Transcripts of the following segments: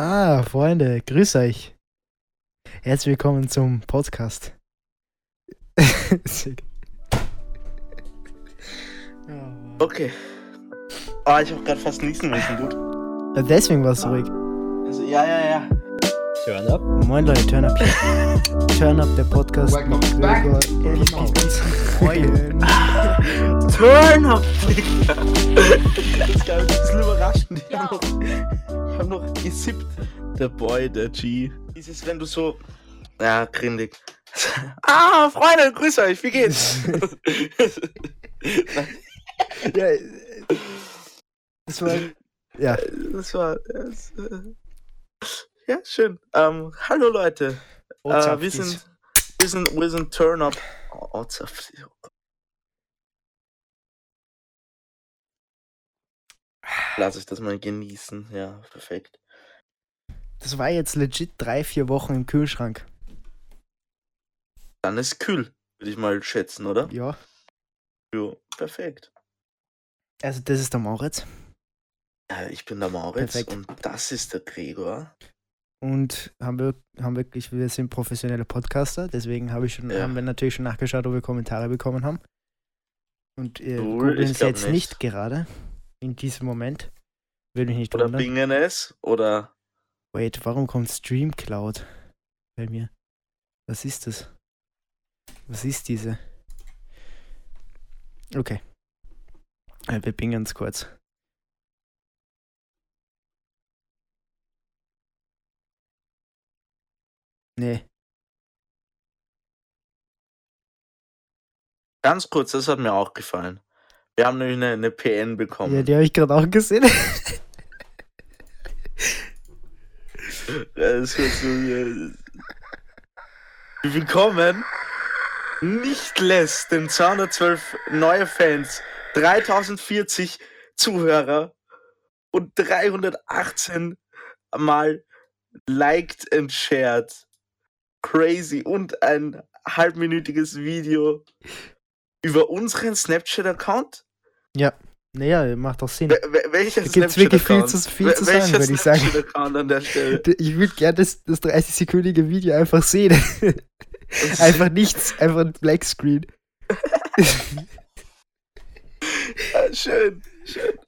Ah, Freunde, grüß euch. Herzlich willkommen zum Podcast. Okay. Ah, ich hab grad fast niesen müssen, gut. Ja, Deswegen war es so ruhig. Also, ja, ja, ja. Turn up. Moin Leute, Turn Up. Turn Up, der Podcast Welcome back. Turn up, Digga. Das ist ein bisschen überraschend. Ich hab noch, gesippt. Der Boy, der G. Dieses, wenn du so. Ja, grindig. Ah, Freunde, grüß euch, wie geht's? ja, das war. Ja, das war. Das, äh, ja, schön. Ähm, hallo Leute. Äh, wir, sind, wir, sind, wir sind Turn Up. Oh, Lass ich das mal genießen. Ja, perfekt. Das war jetzt legit drei, vier Wochen im Kühlschrank. Dann ist kühl, würde ich mal schätzen, oder? Ja. Ja, perfekt. Also, das ist der Moritz. Äh, ich bin der Moritz Perfekt. und das ist der Gregor. Und haben wir haben wirklich, wir sind professionelle Podcaster, deswegen habe ich schon, Ja. haben wir natürlich schon nachgeschaut, ob wir Kommentare bekommen haben. Und ihr Cool, googeln es jetzt nicht. nicht gerade. In diesem Moment. Würde mich nicht Oder wundern. bingen es? Oder. Wait, warum kommt Streamcloud bei mir? Was ist das? Was ist diese? Okay. Äh, Wir bingen es kurz. Nee. Ganz kurz, das hat mir auch gefallen. Wir haben nämlich eine, eine PN bekommen. Ja, die habe ich gerade auch gesehen. Ja, das wird so, äh, Willkommen. Nicht less denn 212 neue Fans, 3040 Zuhörer und 318 mal liked and shared. Crazy. Und ein halbminütiges Video über unseren Snapchat-Account. Naja, macht doch Sinn. Wel- wel- Welcher Da gibt's wirklich viel zu- viel zu sagen, würde ich sagen. Ich würde gerne das, das 30-sekündige Video einfach sehen. einfach nichts, einfach ein Blackscreen. Ja, schön, schön.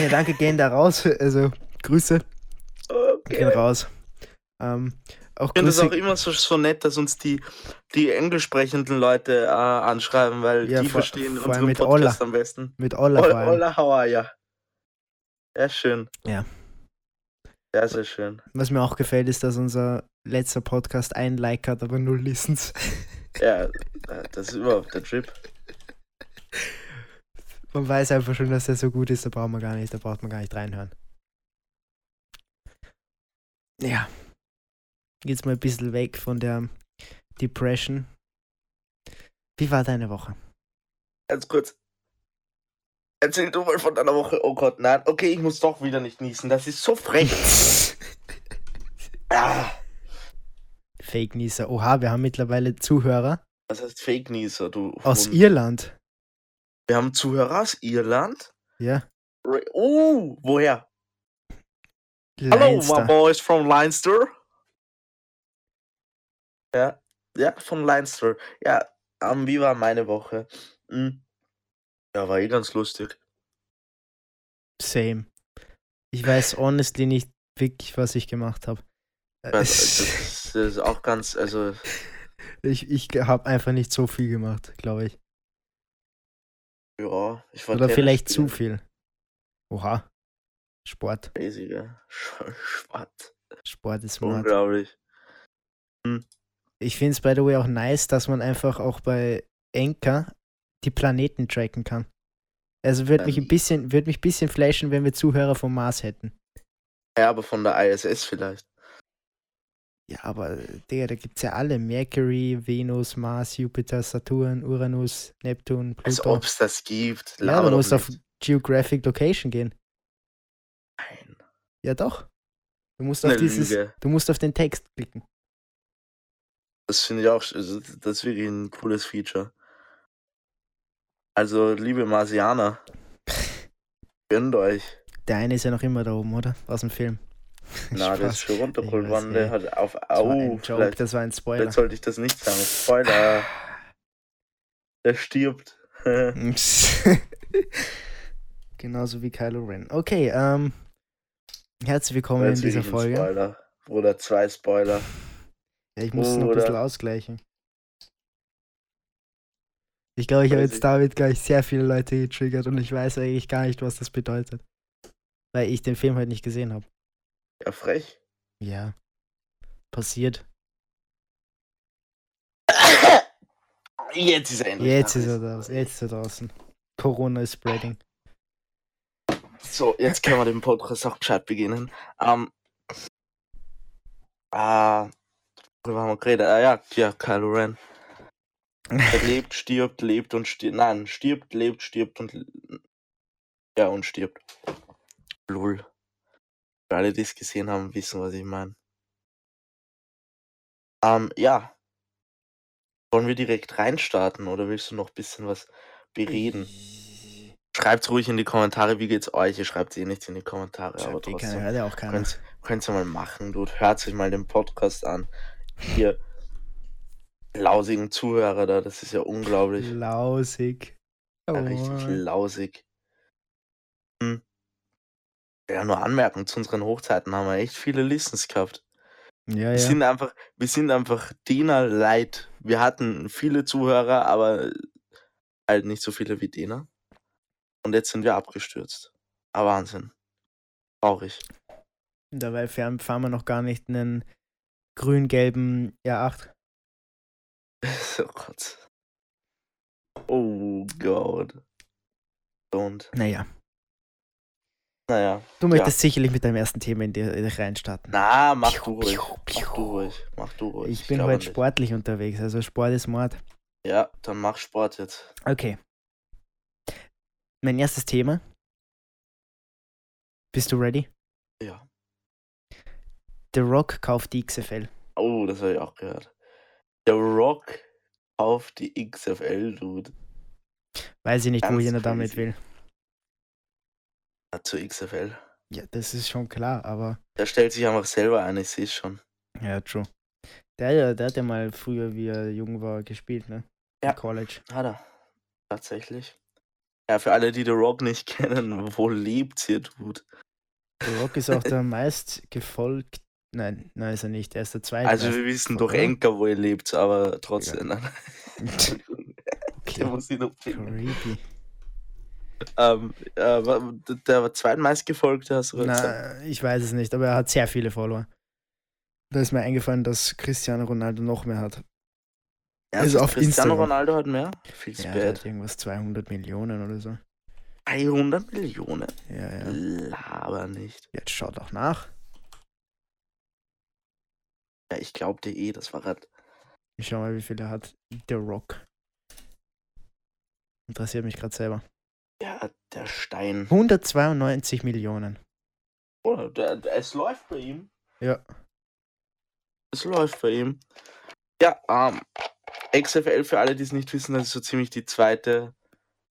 Ja, danke, gehen da raus. Also, Grüße Okay. gehen raus. Ähm, auch Ich finde es auch immer so, so nett, dass uns die, die englisch sprechenden Leute äh, anschreiben, weil Ja, die vor- verstehen vor unseren mit Podcast Olla. am besten. mit Olla Olla. Olla, are ya? Ja, schön. Ja. Ja, sehr schön. Was mir auch gefällt, ist, dass unser letzter Podcast ein Like hat, aber null Listens. Ja, äh, das ist überhaupt der Trip. Man weiß einfach schon, dass der so gut ist, da braucht man gar nicht, da braucht man gar nicht reinhören. Ja. Jetzt mal ein bisschen weg von der Depression. Wie war deine Woche? Ganz kurz. Erzähl du mal von deiner Woche. Oh Gott, nein. Okay, ich muss doch wieder nicht niesen. Das ist so frech. Ah, Fake Nieser. Oha, wir haben mittlerweile Zuhörer was heißt Fake Nieser, du? aus Hund? Irland. Wir haben Zuhörer aus Irland. Ja. Oh, woher? Hallo, my Leinster. boys from Leinster. Ja, ja, von Leinster. Ja, ähm, wie war meine Woche? Hm. Ja, war eh ganz lustig. Same. Ich weiß honestly nicht wirklich, was ich gemacht habe. Äh, Das, das ist auch ganz, also, Ich, ich habe einfach nicht so viel gemacht, glaube ich. ja, ich war Oder vielleicht zu spielen. viel. Oha. Sport. Sch- Schwarz. Sport ist. Unglaublich. Ich finde es, by the way, auch nice, dass man einfach auch bei Enka die Planeten tracken kann. Also würde mich ein Ähm. bisschen, würde mich ein bisschen flashen, wenn wir Zuhörer vom Mars hätten. Ja, aber von der ISS vielleicht. Ja, aber Digga, da gibt's ja alle. Mercury, Venus, Mars, Jupiter, Saturn, Uranus, Neptun, Als Pluto. ob es das gibt. ja, doch musst auf. Geographic Location gehen. Nein. Ja, doch. Du musst auf dieses, Lüge. du musst auf den Text klicken. Das finde ich auch, also, das ist wirklich ein cooles Feature. Also, liebe Marsianer, gönnt euch. Der eine ist ja noch immer da oben, oder? Aus dem Film. Na, der ist Spaß. schon runtergeholt worden. Der ey. hat auf. Das war ein Au, Joke, vielleicht, das war ein Spoiler. vielleicht sollte ich das nicht sagen. Spoiler. Der stirbt. Genauso wie Kylo Ren. Okay, ähm, herzlich willkommen in Jetzt dieser Folge. Spoiler. Bruder, zwei Spoiler. Ja, ich muss es noch ein bisschen ausgleichen. Ich glaube, ich habe jetzt damit gleich sehr viele Leute getriggert und ich weiß eigentlich gar nicht, was das bedeutet. Weil ich den Film halt nicht gesehen habe. Ja, frech. Ja. Passiert. Jetzt ist er endlich Jetzt ist er draußen. Jetzt ist er draußen. Corona is spreading. So, jetzt können wir den Podcast auch gescheit beginnen. Ähm. Ah. Worüber haben wir geredet? Ah ja, ja, Kylo Ren. Er lebt, stirbt, lebt und stirbt. Nein, stirbt, lebt, stirbt und. Ja, und stirbt. Lul. Für alle, die es gesehen haben, wissen, was ich meine. Ähm, ja. Wollen wir direkt reinstarten oder willst du noch ein bisschen was bereden? Schreibt's ruhig in die Kommentare, wie geht's euch? Ihr schreibt eh nichts in die Kommentare, aber Schreibt eh keiner, trotzdem. hört ja auch keiner. Könnt, könnt ihr mal machen, Dude. Hört euch mal den Podcast an. Ihr lausigen Zuhörer da, das ist ja unglaublich. Lausig. Ja, Oh. richtig lausig. Hm. Ja, nur anmerken, zu unseren Hochzeiten haben wir echt viele Listens gehabt. Ja, Wir ja. sind einfach, wir sind einfach Dena light. Wir hatten viele Zuhörer, aber halt nicht so viele wie Dena. Und jetzt sind wir abgestürzt. Aber Wahnsinn. Traurig. Dabei fahren wir noch gar nicht einen grün-gelben R8. oh Gott. Oh Gott. Und, Naja, naja. du möchtest sicherlich mit deinem ersten Thema in dir reinstarten. Na, mach Piu, du ruhig. piu, Mach du ruhig. Mach du ruhig. Ich bin glaube heute nicht. sportlich unterwegs, also Sport ist Mord. Ja, dann mach Sport jetzt. Okay. Mein erstes Thema. Bist du ready? Ja. The Rock kauft die XFL. Oh, das habe ich auch gehört. Der Rock auf die XFL, Dude. Weiß ich nicht, Ganz wohin er damit will. Ja, zur XFL. Ja, das ist schon klar, aber Der stellt sich einfach selber ein, ich sehe es schon. ja, true. Der, der hat ja mal früher, wie er jung war, gespielt, ne? Ja. Im College. Hat er. Tatsächlich. Ja, für alle, die The Rock nicht kennen, wo lebt's hier, Dude? The Rock ist auch der meist gefolgt. Nein, nein, ist er nicht. Er ist der zweite. Also wir wissen doch? Enker, wo ihr lebt, aber trotzdem. Der okay. muss ich noch finden. Creepy. Ähm, äh, der zweitmeistgefolgte hast du? Na, ich weiß es nicht, aber er hat sehr viele Follower. Da ist mir eingefallen, dass Cristiano Ronaldo noch mehr hat. Ernsthaft? ist auf Cristiano Instagram. Ronaldo hat mehr? Feels Ja, der hat irgendwas 200 Millionen oder so. 300 Millionen? Ja, ja. Laber nicht. Jetzt schau doch nach. Ja, ich glaubte eh, das war grad. Ich schau mal, wie viel er hat. The Rock. Interessiert mich gerade selber. Ja, der Stein. 192 Millionen. Oh, der, der, es läuft bei ihm. Ja. Es läuft bei ihm. Ja, ähm, XFL für alle, die es nicht wissen, das ist so ziemlich die zweite,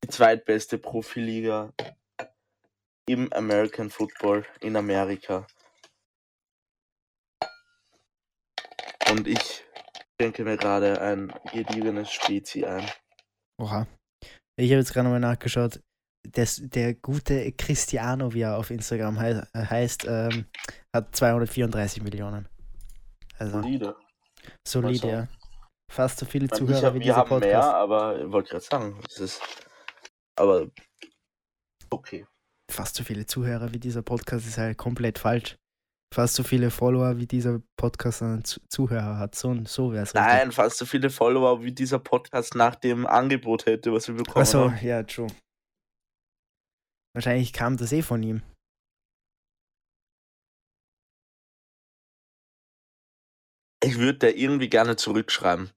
die zweitbeste Profiliga im American Football in Amerika. Und ich denke mir gerade ein gediegenes Spezi ein. Oha. Ich habe jetzt gerade nochmal nachgeschaut. Das, der gute Cristiano, wie er auf Instagram hei heißt, ähm, hat 234 Millionen. Also Solide. solide, sagen. ja. Fast so viele Zuhörer hab, wie wir dieser haben Podcast. mehr, aber ich wollte gerade sagen, es ist. Aber okay. Fast so viele Zuhörer wie dieser Podcast ist halt komplett falsch. Fast so viele Follower wie dieser Podcast an Zu Zuhörer hat. So, so wäre es Nein, fast so viele Follower wie dieser Podcast nach dem Angebot hätte, was wir bekommen Achso, haben. ja, true. Wahrscheinlich kam das eh von ihm. Ich würde da irgendwie gerne zurückschreiben.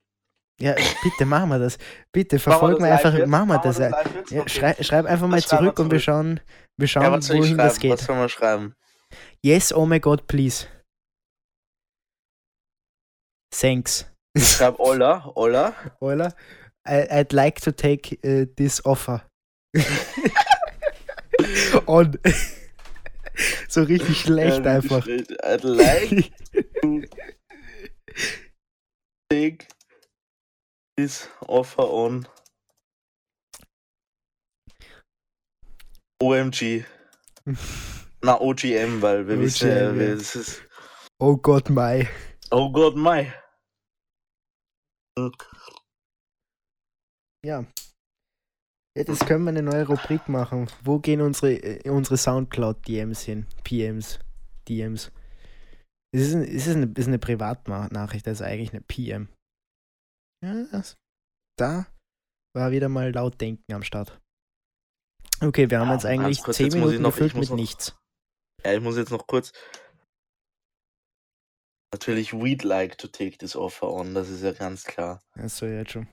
Ja, bitte machen wir das. Bitte wir verfolgen wir einfach, jetzt? machen wir das. ja. Okay. schrei, schreib einfach mal wir zurück und wir zurück. schauen, wir schauen Ja, wohin das schreiben? Was geht. soll man schreiben? Yes, oh my God, please. Thanks. Ich schreibe Olla. Euler, I, I'd like to take uh, this offer. On. so richtig schlecht Ja, einfach. schlecht. I'd like to take this offer on OMG. Na, OGM, weil wir wissen ja, OGM, wir- es ist. oh Gott, Mai. Oh Gott, Mai. Ja. Jetzt können wir eine neue Rubrik machen. Wo gehen unsere, äh, unsere Soundcloud-DMs hin? PMs. DMs. Es ist, ein, es ist eine, es ist eine Privatnachricht, also eigentlich eine PM. Ja, das- da war wieder mal laut denken am Start. Okay, wir haben Ja, jetzt eigentlich kurz, 10 jetzt Minuten noch- gefüllt mit noch- nichts. Ja, ich muss jetzt noch kurz. Natürlich, we'd like to take this offer on, das ist ja ganz klar. Achso, jetzt schon.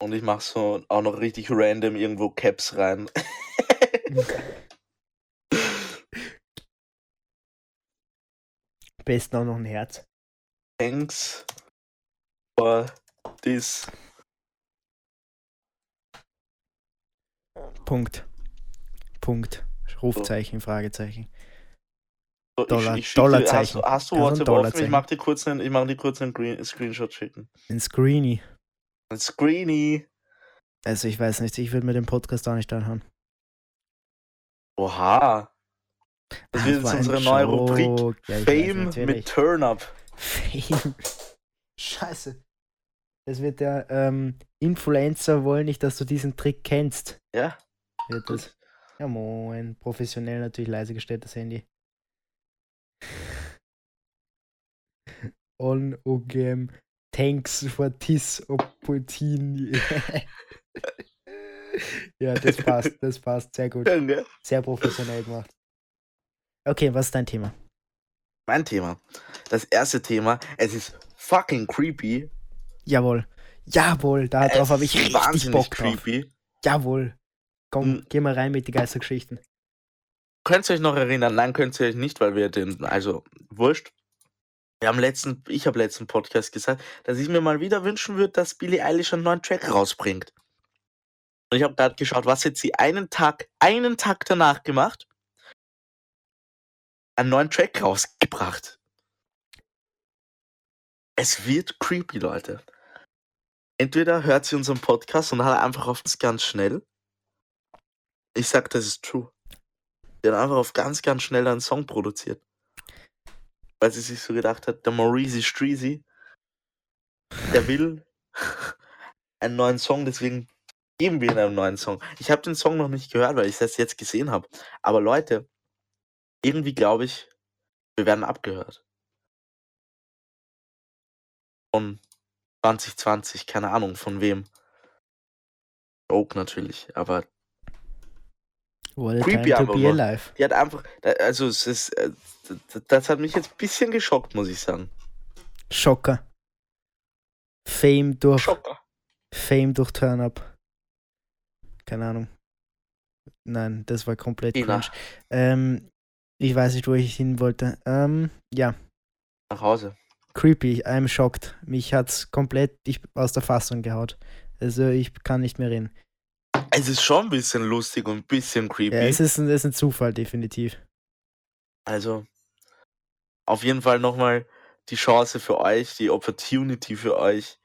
Und ich mach so auch noch richtig random irgendwo Caps rein. Besten auch noch ein Herz. Thanks for this. Punkt. Punkt. Rufzeichen, Fragezeichen. So, Dollar- ich, ich Dollarzeichen. Hast, du- hast WhatsApp offen? Ich Dollarzeichen. mach dir kurz einen, ich mach dir kurz einen Green, Screenshot schicken. Ein Screeny. Ein Screeny. Also ich weiß nicht, ich würde mir den Podcast auch nicht anhören. Oha. Das wird jetzt unsere neue Rubrik. Ja, weiß, Fame mit Turn-Up. Fame. Scheiße. Das wird der ähm, Influencer wollen nicht, dass du diesen Trick kennst. Ja. Wird das. Ja moin. Professionell natürlich leise gestellt das Handy. On OGM. Thanks for this opportunity. ja, das passt, das passt. Sehr gut. Gell? Sehr professionell gemacht. Okay, was ist dein Thema? Mein Thema. Das erste Thema. Es ist fucking creepy. Jawohl. Jawohl, darauf habe ich richtig Bock drauf. creepy. Jawohl. Komm, Hm. geh mal rein mit die Geistergeschichten. Könnt ihr euch noch erinnern? Nein, könnt ihr euch nicht, weil wir den, also, wurscht. Wir haben letzten, ich habe letzten Podcast gesagt, dass ich mir mal wieder wünschen würde, dass Billie Eilish einen neuen Track rausbringt. Und ich habe gerade geschaut, was hat sie einen Tag, einen Tag danach gemacht? Einen neuen Track rausgebracht. Es wird creepy, Leute. Entweder hört sie unseren Podcast und hat einfach auf uns ganz schnell. Ich sag, das ist true. Die hat einfach auf ganz, ganz schnell einen Song produziert. Weil sie sich so gedacht hat, der Maurice Streezy, der will einen neuen Song, deswegen geben wir ihm einen neuen Song. Ich habe den Song noch nicht gehört, weil ich das jetzt gesehen habe. Aber Leute, irgendwie glaube ich, wir werden abgehört. Von 2020, keine Ahnung von wem. Oak natürlich, aber What Creepy time to be alive. Die hat einfach, also es ist, äh, das hat mich jetzt ein bisschen geschockt, muss ich sagen. Schocker. Fame durch, Schocker. Fame durch Turn-Up. Keine Ahnung. Nein, das war komplett cringe. Ähm, ich weiß nicht, wo ich hin wollte. Ähm, ja, Nach Hause. creepy. I'm shocked. Mich hat's komplett ich, aus der Fassung gehaut. Also ich kann nicht mehr reden. Es ist schon ein bisschen lustig und ein bisschen creepy. Ja, es ist ein, ist ein Zufall, definitiv. also, auf jeden Fall nochmal die Chance für euch, die Opportunity für euch,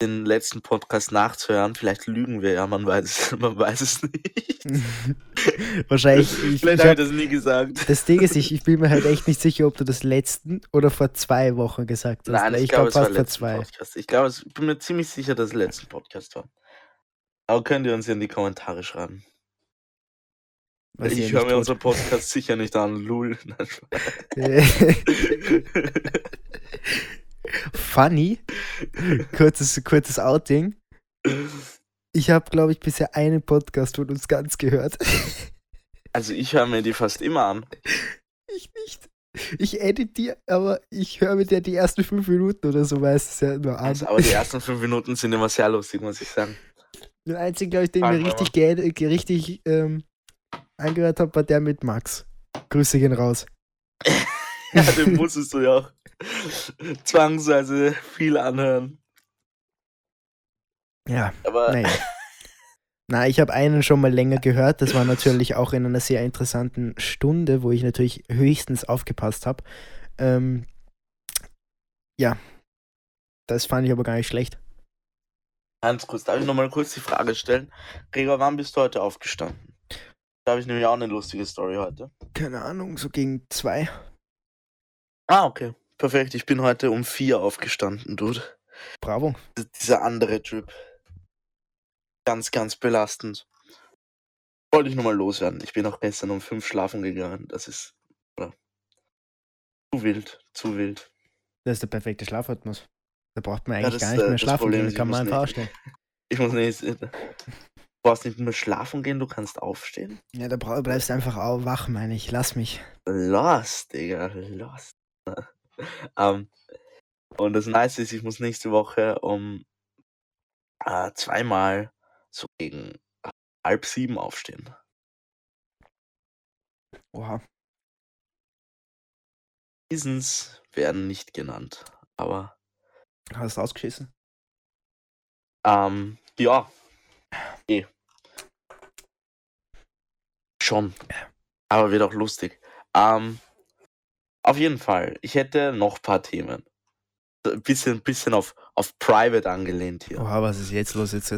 den letzten Podcast nachzuhören. Vielleicht lügen wir ja, man weiß es, man weiß es nicht. Wahrscheinlich. Ich, Vielleicht ich habe ich das nie gesagt. das Ding ist, ich, ich bin mir halt echt nicht sicher, ob du das letzten oder vor zwei Wochen gesagt hast. Nein, weil ich, ich glaube, glaube es war fast vor zwei. Podcast. Ich glaube, ich bin mir ziemlich sicher, dass es letzten Podcast war. Aber könnt ihr uns in die Kommentare schreiben. Was ich höre mir tut. unseren Podcast sicher nicht an. Lul. Funny. Kurzes, kurzes Outing. Ich habe, glaube ich, bisher einen Podcast von uns ganz gehört. Also ich höre mir die fast immer an. Ich nicht. Ich edit die, aber ich höre mir der die ersten fünf Minuten oder so meistens ja nur an. Also, aber die ersten fünf Minuten sind immer sehr lustig, muss ich sagen. Den einzigen, glaube ich, den ich mir richtig, ge ge- richtig ähm, angehört habe, war der mit Max. Grüße gehen raus. Ja, den musstest du ja auch zwangsweise viel anhören. Ja, Aber naja. Na, ich habe einen schon mal länger gehört. Das war natürlich auch in einer sehr interessanten Stunde, wo ich natürlich höchstens aufgepasst habe. Ähm, ja, das fand ich aber gar nicht schlecht. Ganz kurz, darf ich nochmal kurz die Frage stellen? Gregor, wann bist du heute aufgestanden? Da habe ich nämlich auch eine lustige Story heute. Keine Ahnung, so gegen zwei. Ah, okay. Perfekt, ich bin heute um vier aufgestanden, Dude. Bravo. Dieser andere Trip. Ganz, ganz belastend. Wollte ich nochmal loswerden. Ich bin auch gestern um fünf schlafen gegangen. Das ist oder, zu wild, zu wild. Das ist der perfekte Schlafrhythmus. Da braucht man Ja, eigentlich das, gar nicht äh, mehr das schlafen Problem gehen, kann man einfach nicht- ausstellen. Ich muss nicht. äh, Du brauchst nicht mehr schlafen gehen, du kannst aufstehen. Ja, da bleibst du einfach au- wach, meine ich. Lass mich. Lost, Digga, lost. ähm, und das Nice ist, ich muss nächste Woche um äh, zweimal so gegen halb sieben aufstehen. Oha. Reasons werden nicht genannt, aber Hast du ausgeschissen? ähm, ja, eh. Schon. Aber wird auch lustig. Ähm, auf jeden Fall, ich hätte noch ein paar Themen. Ein bisschen, bisschen auf, auf Private angelehnt hier. Oha, was ist jetzt los? Jetzt.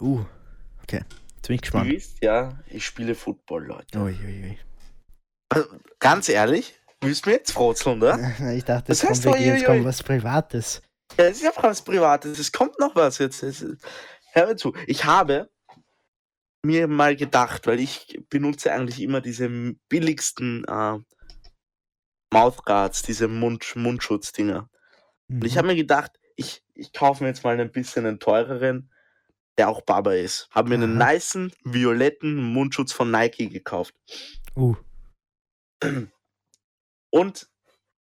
Uh, okay. Jetzt bin ich gespannt. wisst ja, ich spiele Football, Leute. Ui, ui, ui. Also, ganz ehrlich, willst du mir jetzt frotzeln, oder? Ich dachte, Das es kommt, heißt wirklich, jetzt kommt was Privates. Ja, es ist ja was Privates. Es kommt noch was jetzt. Es Hör mir zu. Ich habe mir mal gedacht, weil ich benutze eigentlich immer diese billigsten äh, Mouthguards, diese Mund Mundschutzdinger. Und ich Mhm. habe mir gedacht, ich, ich kaufe mir jetzt mal ein bisschen einen teureren, der auch Baba ist. Habe mir einen Aha. nicen, violetten Mundschutz von Nike gekauft. Uh, Und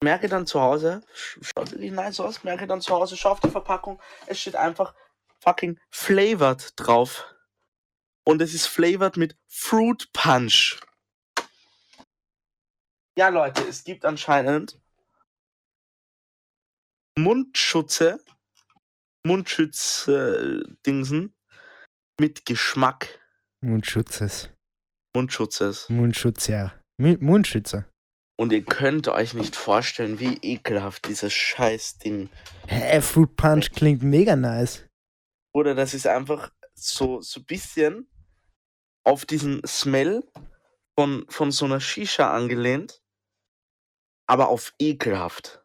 merke dann zu Hause, sch- schaut wirklich nice aus, merke dann zu Hause, schau auf die Verpackung, es steht einfach fucking flavored drauf. Und es ist flavored mit Fruit Punch. Ja, Leute, es gibt anscheinend Mundschutze, Mundschutz-Dingsen mit Geschmack. Mundschutzes. Mundschutzes. Mundschutz, ja. Mu- Mundschützer. Und ihr könnt euch nicht vorstellen, wie ekelhaft dieses Scheiß-Ding Hä, Fruit Punch klingt mega nice. Oder das ist einfach so so bisschen auf diesen Smell von, von so einer Shisha angelehnt, aber auf ekelhaft.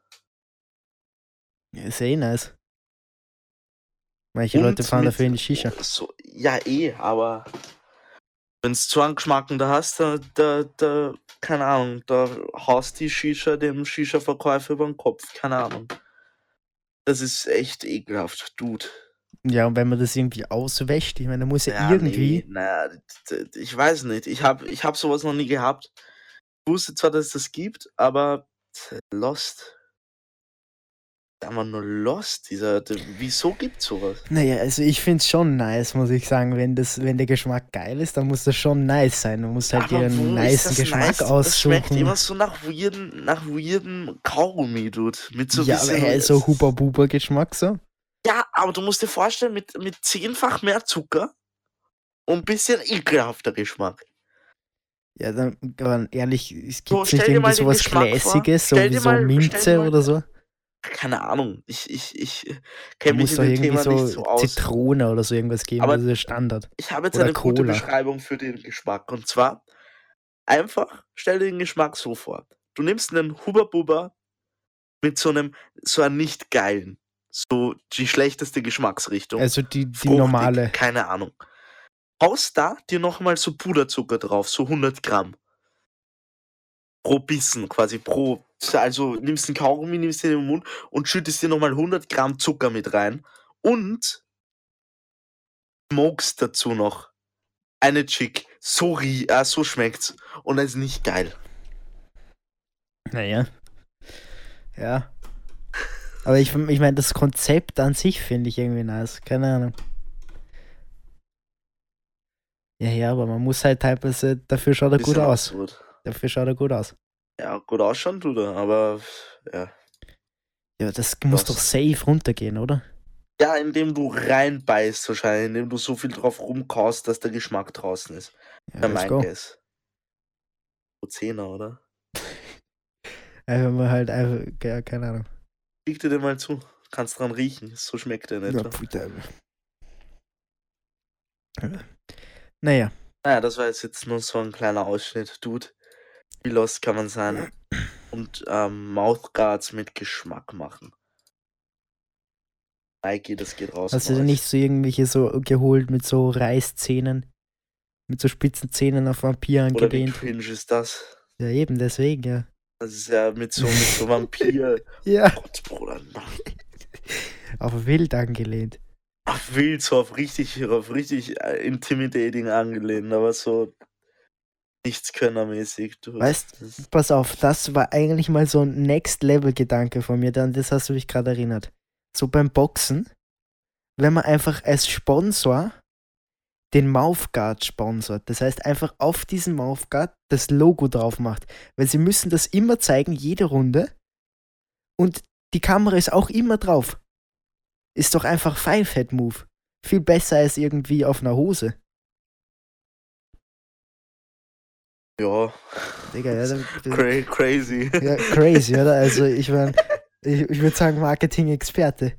Ja, Ist eh nice. Manche Und Leute fahren dafür in die Shisha. So, ja, eh, aber wenn angeschmacken da hast, da, da, da, keine Ahnung, da haust die Shisha dem Shisha-Verkäufer über den Kopf, keine Ahnung. Das ist echt ekelhaft, Dude. Ja, und wenn man das irgendwie auswäscht, ich meine, da muss ja, Ja, irgendwie. Nee, naja, ich weiß nicht. Ich habe ich hab sowas noch nie gehabt. Ich wusste zwar, dass es das gibt, aber t- Lost. Einfach nur Lost. Dieser, d- wieso gibt's sowas? Naja, also ich finde es schon nice, muss ich sagen. Wenn, das, wenn der Geschmack geil ist, dann muss das schon nice sein. Du musst halt dir einen das Geschmack nice? Das schmeckt aussuchen. immer so nach weirden, nach weirden Kaugummi, Dude. Mit so ja, aber hey, so Huber-Buber-Geschmack so. Ja, aber du musst dir vorstellen, mit, mit zehnfach mehr Zucker und ein bisschen ekelhafter Geschmack. Ja, dann, ehrlich, es gibt So, nicht irgendwie sowas Geschmack vor. Classiges, so wie so Minze oder so. Keine Ahnung. Ich, ich, ich Da kenne mich in dem irgendwie Thema so, nicht so aus. Zitrone oder so irgendwas geben, Aber- das ist der Standard. Ich habe jetzt Oder eine gute Cola. Beschreibung für den Geschmack. Und zwar einfach, stell dir den Geschmack so vor. Du nimmst einen Huber Buber mit so einem, so einem nicht geilen, so die schlechteste Geschmacksrichtung. Also die, die Fruchtig, normale. Keine Ahnung. Haust da dir nochmal so Puderzucker drauf, so 100 Gramm. Pro Bissen, quasi pro. Also nimmst einen Kaugummi, nimmst den in den Mund und schüttest dir nochmal 100 Gramm Zucker mit rein. Und smokest dazu noch eine Chick. So, rie äh, so schmeckt's. Und das ist nicht geil. Naja. Ja. Aber ich, ich meine, das Konzept an sich finde ich irgendwie nice. Keine Ahnung. Ja, ja, aber man muss halt teilweise, dafür schaut er gut aus. absurd. Dafür schaut er gut aus. Ja, gut ausschauen tut er, aber ja. Ja, das muss doch safe runtergehen, oder? Ja, indem du reinbeißt wahrscheinlich, indem du so viel drauf rumkaust, dass der Geschmack draußen ist. Ja, mein. Guess. So Zehner, oder? Einfach mal halt einfach, ja, keine Ahnung. Schick dir den mal zu. Kannst dran riechen. So schmeckt der nicht. Ja, pfui. Naja, Naja, das war jetzt, jetzt nur so ein kleiner Ausschnitt. Dude, lost kann man sein? Und ähm, Mouthguards mit Geschmack machen. Nike, das geht raus. hast du an denn nicht so irgendwelche so geholt mit so Reißzähnen? Mit so spitzen Zähnen auf Vampir Oder wie angelehnt? cringe ist das? Ja, eben, deswegen, ja. Das ist ja mit so, mit so Vampir. Ja, Gott, Bruder, nein. auf wild angelehnt. Auf wild, so auf richtig, auf richtig äh, intimidating angelehnt, aber so nichts könnermäßig. Du. Weißt- Pass auf, das war eigentlich mal so ein Next-Level-Gedanke von mir, dann das hast du mich gerade erinnert. So beim Boxen, wenn man einfach als Sponsor den Mouthguard sponsort. Das heißt, einfach auf diesen Mouthguard das Logo drauf macht. Weil sie müssen das immer zeigen, jede Runde. Und die Kamera ist auch immer drauf. Ist doch einfach Five-Head-Move. Viel besser als irgendwie auf einer Hose. Ja, Digga, ja, dann- cra crazy. Ja, crazy, oder? Also ich meine, ich, ich würde sagen Marketing-Experte.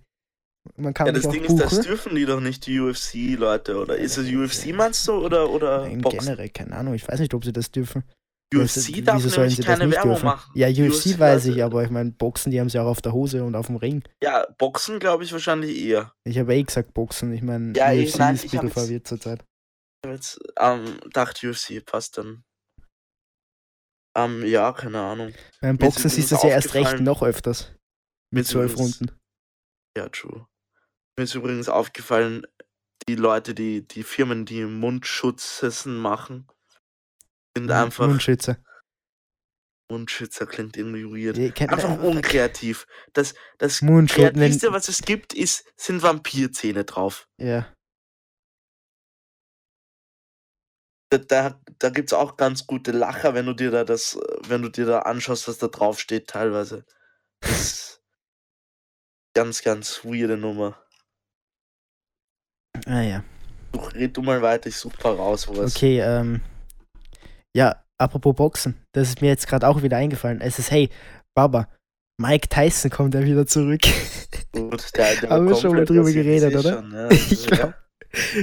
Man kann Ja, das Ding ist, das buchen. dürfen die doch nicht, die UFC-Leute, oder? Ist es UFC, meinst du, oder, oder Nein, Boxen? generell, keine Ahnung, ich weiß nicht, ob sie das dürfen. UFC Wieso darf nämlich sie das keine Werbung dürfen? machen. Ja, UFC weiß ich, aber ich meine, Boxen, die haben sie auch auf der Hose und auf dem Ring. Ja, Boxen glaube ich wahrscheinlich eher. Ich habe eh gesagt Boxen, ich meine, Ja, ich- UFC nein, ist ein ich bisschen verwirrt zurzeit. Ich hab jetzt ähm, dachte UFC, passt dann. Ähm, ja, keine Ahnung. Beim Boxen siehst du das ja erst recht noch öfters. Mit zwölf Runden. Ja, true. Mir ist übrigens aufgefallen, die Leute, die, die Firmen, die Mundschutzhessen machen, sind Mund- einfach. Mundschützer. Mundschützer klingt irgendwie weird. Kennt- Einfach unkreativ. Das, das Kreativste, was es gibt, ist, sind Vampirzähne drauf. Ja. Da, da, gibt es auch ganz gute Lacher, wenn du dir da das, wenn du dir da anschaust, was da drauf steht, teilweise. Ganz, ganz weirde Nummer. Ah ja. Such, red du mal weiter, ich such paar raus, wo was. Okay, ähm. Ja, apropos Boxen, das ist mir jetzt gerade auch wieder eingefallen. Es ist, hey, Baba, Mike Tyson kommt ja wieder zurück. Gut, der, der Haben wir schon mal drüber geredet, oder? Schon, ja. Ich ja. glaube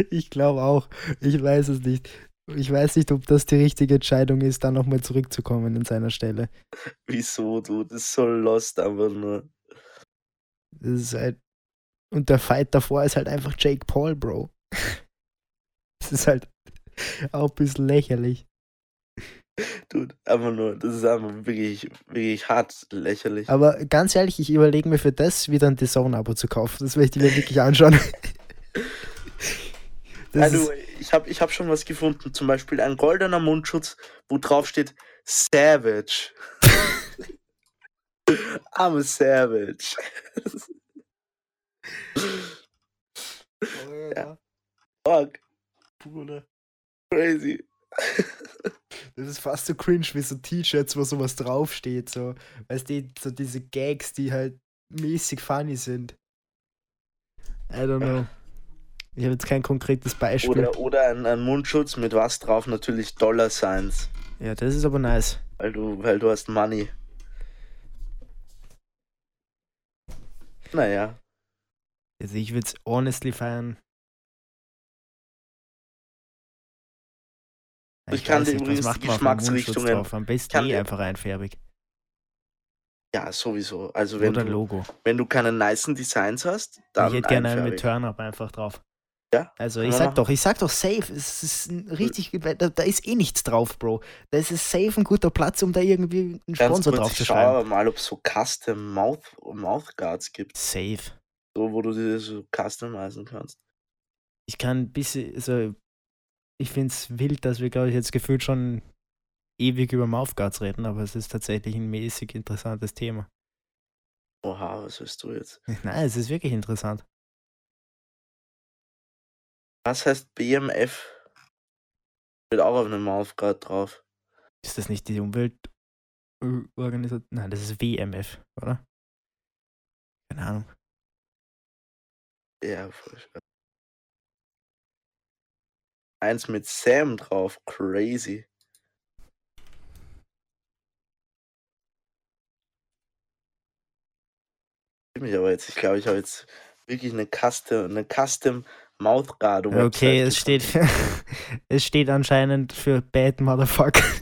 ich glaub auch. Ich weiß es nicht. Ich weiß nicht, ob das die richtige Entscheidung ist, da nochmal zurückzukommen an seiner Stelle. Wieso, du? Das ist so lost einfach nur. Das ist halt. Und der Fight davor ist halt einfach Jake Paul, Bro. Das ist halt auch ein bisschen lächerlich. Dude, einfach nur, das ist einfach wirklich, wirklich hart lächerlich. Aber ganz ehrlich, ich überlege mir für das wieder ein DAZN-Abo zu kaufen. Das möchte ich mir wirklich anschauen. Das Also, ich habe ich hab schon was gefunden. Zum Beispiel ein goldener Mundschutz, wo drauf steht Savage. I'm a Savage. ja. Fuck, Bruder. crazy. Das ist fast so cringe wie so T-Shirts, wo sowas draufsteht. So, weißt du, so diese Gags, die halt mäßig funny sind. I don't know. Ich habe jetzt kein konkretes Beispiel. Oder, oder ein, ein Mundschutz mit was drauf? Natürlich Dollar Signs. Ja, das ist aber nice. Weil du, weil du hast Money. Naja. Also ich würde es honestly feiern. Ja, Ich kann dir übrigens die Geschmacksrichtungen- Drauf? Am besten kann eh einfach einfärbig. Ja, sowieso. Also wenn Oder du, Logo. wenn du keine nicen Designs hast, dann ich hätte gerne einen mit. Turn-Up einfach drauf. Ja, Also ich sag doch, ich sag doch safe. Es ist ein richtig, da, da ist eh nichts drauf, Bro. Da ist es safe ein guter Platz, um da irgendwie einen Sponsor drauf ich zu schreiben. aber mal, ob es so Custom Mouth, Mouthguards gibt, Safe. so, wo du dir so customizen kannst. Ich kann ein bisschen, also ich finde es wild, dass wir, glaube ich, jetzt gefühlt schon ewig über Mouthguards reden, aber es ist tatsächlich ein mäßig interessantes Thema. Oha, was willst du jetzt? Nein, es ist wirklich interessant. Was heißt BMF? Steht auch auf einem Mouthguard drauf. Ist das nicht die Umweltorganisation? Nein, das ist WMF, oder? Keine Ahnung. Ja, voll schön. Eins mit Sam drauf, crazy. mich aber jetzt. Ich glaube, ich habe jetzt wirklich eine Custom, eine Custom Mouthguard. Okay, es steht, es steht anscheinend für Bad Motherfucker.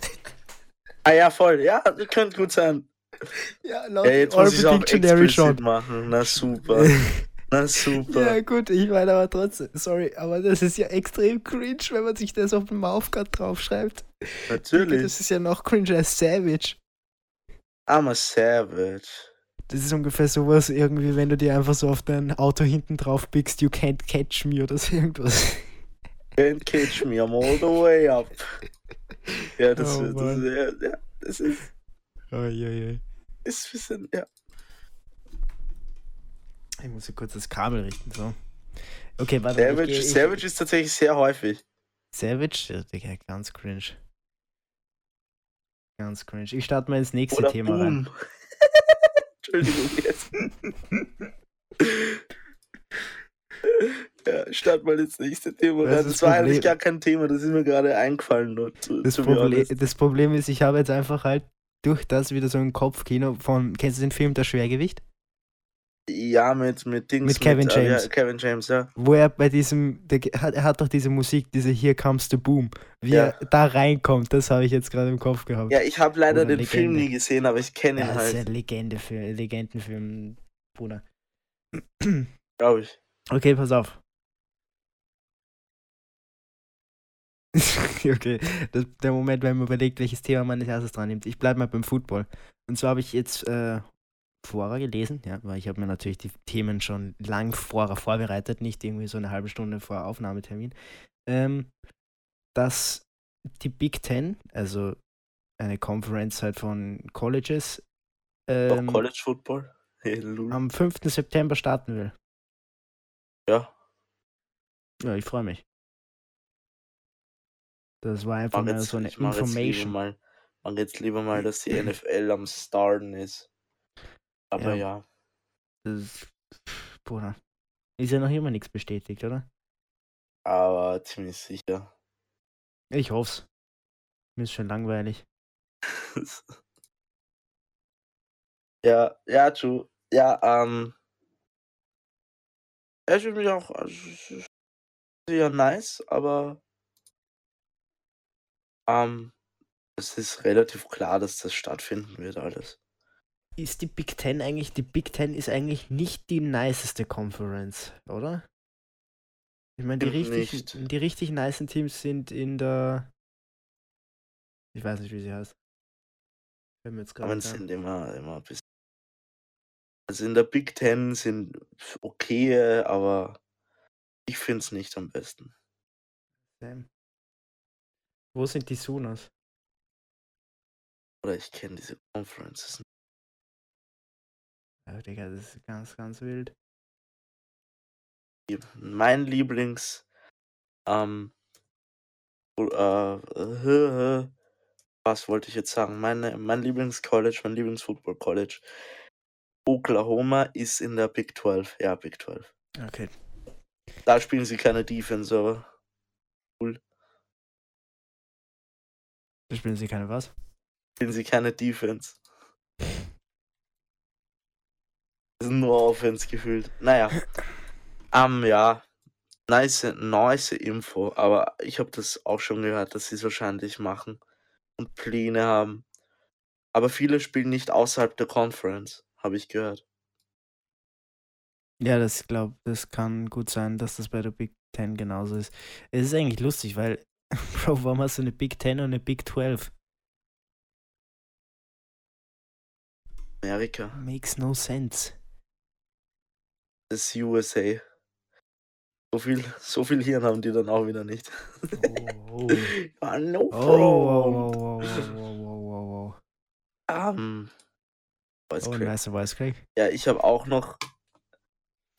Ah ja, voll. Ja, das könnte gut sein. Ja, laut ja, jetzt muss ich auch Dictionary schon machen. Na super. Na super. Ja gut, ich meine aber trotzdem, sorry, aber das ist ja extrem cringe, wenn man sich das auf dem Mouthguard draufschreibt. Natürlich. Das ist ja noch cringe als Savage. I'm a Savage. Das ist ungefähr sowas irgendwie, wenn du dir einfach so auf dein Auto hinten drauf pickst, you can't catch me oder so irgendwas. Can't catch me, I'm all the way up. Ja, das, oh, das, ja, ja, das ist. Uiuiui. Ist ein bisschen, ja. Ich muss hier kurz das Kabel richten, so. Okay, warte. Savage, ich, ich, Savage ist tatsächlich sehr häufig. Savage? Ja, ganz cringe. Ganz cringe. Ich starte mal ins nächste Oder Thema Boom. rein. Entschuldigung jetzt. ja, start mal ins nächste Thema. Das, das war Problem. eigentlich gar kein Thema, das ist mir gerade eingefallen. Nur zu, das, Problem, das Problem ist, ich habe jetzt einfach halt durch das wieder so ein Kopfkino von, kennst du den Film Das Schwergewicht? Ja, mit, mit Dings. Mit Kevin mit, James. Äh, ja, Kevin James, ja. Wo er bei diesem, der, er hat doch diese Musik, diese Here Comes the Boom. Wie ja. er da reinkommt, das habe ich jetzt gerade im Kopf gehabt. Ja, ich habe leider Bruder, den Legende. Film nie gesehen, aber ich kenne ihn ja, halt. Das ist ein Legende für, Legendenfilm, Bruder. Glaube ich. Okay, pass auf. okay, das, der Moment, wenn man überlegt, welches Thema man als erstes dran nimmt. Ich bleibe mal beim Football. Und zwar habe ich jetzt äh, vorher gelesen, ja, weil ich habe mir natürlich die Themen schon lang vorher vorbereitet, nicht irgendwie so eine halbe Stunde vor Aufnahmetermin, ähm, dass die Big Ten, also eine Conference halt von Colleges, ähm, College Football, hey, am 5. September starten will. Ja. Ja, ich freue mich. Das war einfach mal so eine Information. Mach jetzt, mal, mach jetzt lieber mal, dass die NFL am Starten ist. Aber ja. ja. Das, Bruder. Ist ja noch immer nichts bestätigt, oder? Aber ziemlich sicher. Ich hoff's. Mir ist schon langweilig. ja, ja, true. Ja, ähm. Ja, ich würde mich auch. Also, ja, nice, aber. Ähm. Es ist relativ klar, dass das stattfinden wird, alles ist die Big Ten eigentlich, die Big Ten ist eigentlich nicht die niceste Conference, oder? Ich meine, die richtig, die richtig nice Teams sind in der. Ich weiß nicht, wie sie heißt. Wenn jetzt Aber es sind immer, immer ein bisschen. Also in der Big Ten sind okay, aber ich finde es nicht am besten. Sam. Wo sind die Sooners? Oder ich kenne diese Conferences nicht. Ja, Digga, das ist ganz, ganz wild. Mein Lieblings, ähm, äh, was wollte ich jetzt sagen? Meine, mein Lieblingscollege, mein Lieblingsfootball-College, Oklahoma ist in der Big 12. Ja, Big 12. Okay. Da spielen sie keine Defense, aber cool. Da spielen sie keine was? Spielen sie keine Defense. Nur Offense gefühlt. Naja. Ähm, ja. Nice, nice Info. Aber ich habe das auch schon gehört, dass sie es wahrscheinlich machen und Pläne haben. Aber viele spielen nicht außerhalb der Conference, habe ich gehört. Ja, das glaube, das kann gut sein, dass das bei der Big Ten genauso ist. Es ist eigentlich lustig, weil, Bro, warum hast du eine Big Ten und eine Big 12? Amerika. Makes no sense das USA. So viel, so viel Hirn haben die dann auch wieder nicht. Oh, oh. ja, no oh, oh, um, oh, nice Crack. Ja, ich habe auch noch,